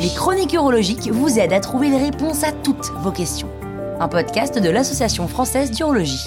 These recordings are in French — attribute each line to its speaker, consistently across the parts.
Speaker 1: Les chroniques urologiques vous aident à trouver les réponses à toutes vos questions. Un podcast de l'Association française d'urologie.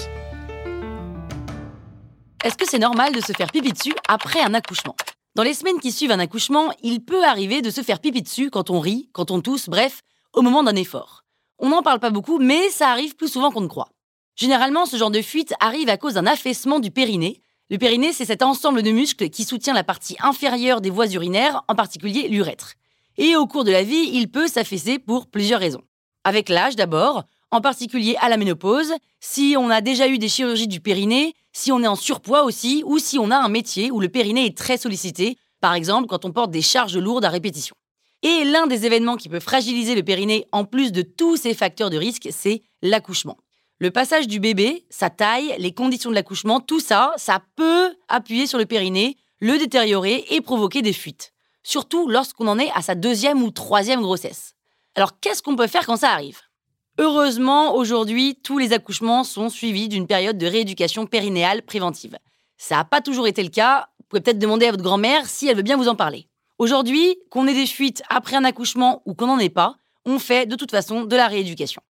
Speaker 1: Est-ce que c'est normal de se faire pipi dessus après un accouchement? Dans les semaines qui suivent un accouchement, il peut arriver de se faire pipi dessus quand on rit, quand on tousse, bref, au moment d'un effort. On n'en parle pas beaucoup, mais ça arrive plus souvent qu'on ne croit. Généralement, ce genre de fuite arrive à cause d'un affaissement du périnée. Le périnée, c'est cet ensemble de muscles qui soutient la partie inférieure des voies urinaires, en particulier l'urètre. Et au cours de la vie, il peut s'affaisser pour plusieurs raisons. Avec l'âge d'abord, en particulier à la ménopause, si on a déjà eu des chirurgies du périnée, si on est en surpoids aussi, ou si on a un métier où le périnée est très sollicité, par exemple quand on porte des charges lourdes à répétition. Et l'un des événements qui peut fragiliser le périnée, en plus de tous ces facteurs de risque, c'est l'accouchement. Le passage du bébé, sa taille, les conditions de l'accouchement, tout ça, ça peut appuyer sur le périnée, le détériorer et provoquer des fuites. Surtout lorsqu'on en est à sa deuxième ou troisième grossesse. Alors qu'est-ce qu'on peut faire quand ça arrive? Heureusement, aujourd'hui, tous les accouchements sont suivis d'une période de rééducation périnéale préventive. Ça n'a pas toujours été le cas. Vous pouvez peut-être demander à votre grand-mère si elle veut bien vous en parler. Aujourd'hui, qu'on ait des fuites après un accouchement ou qu'on n'en ait pas, on fait de toute façon de la rééducation.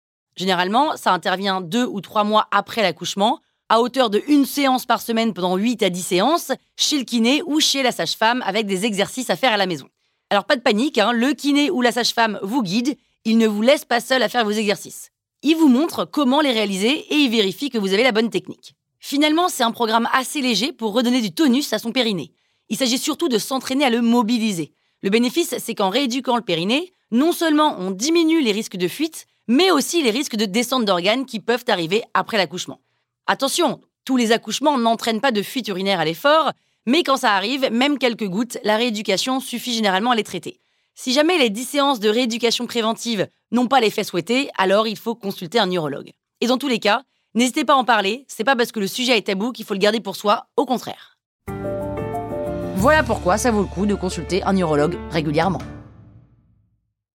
Speaker 1: Généralement, ça intervient deux ou trois mois après l'accouchement, à hauteur de une séance par semaine pendant 8 à 10 séances, chez le kiné ou chez la sage-femme avec des exercices à faire à la maison. Alors pas de panique, hein, le kiné ou la sage-femme vous guide, il ne vous laisse pas seul à faire vos exercices. Il vous montre comment les réaliser et il vérifie que vous avez la bonne technique. Finalement, c'est un programme assez léger pour redonner du tonus à son périnée. Il s'agit surtout de s'entraîner à le mobiliser. Le bénéfice, c'est qu'en rééduquant le périnée, non seulement on diminue les risques de fuite, mais aussi les risques de descente d'organes qui peuvent arriver après l'accouchement. Attention, tous les accouchements n'entraînent pas de fuite urinaire à l'effort, mais quand ça arrive, même quelques gouttes, la rééducation suffit généralement à les traiter. Si jamais les 10 séances de rééducation préventive n'ont pas l'effet souhaité, alors il faut consulter un urologue. Et dans tous les cas, n'hésitez pas à en parler, c'est pas parce que le sujet est tabou qu'il faut le garder pour soi, au contraire. Voilà pourquoi ça vaut le coup de consulter un urologue régulièrement.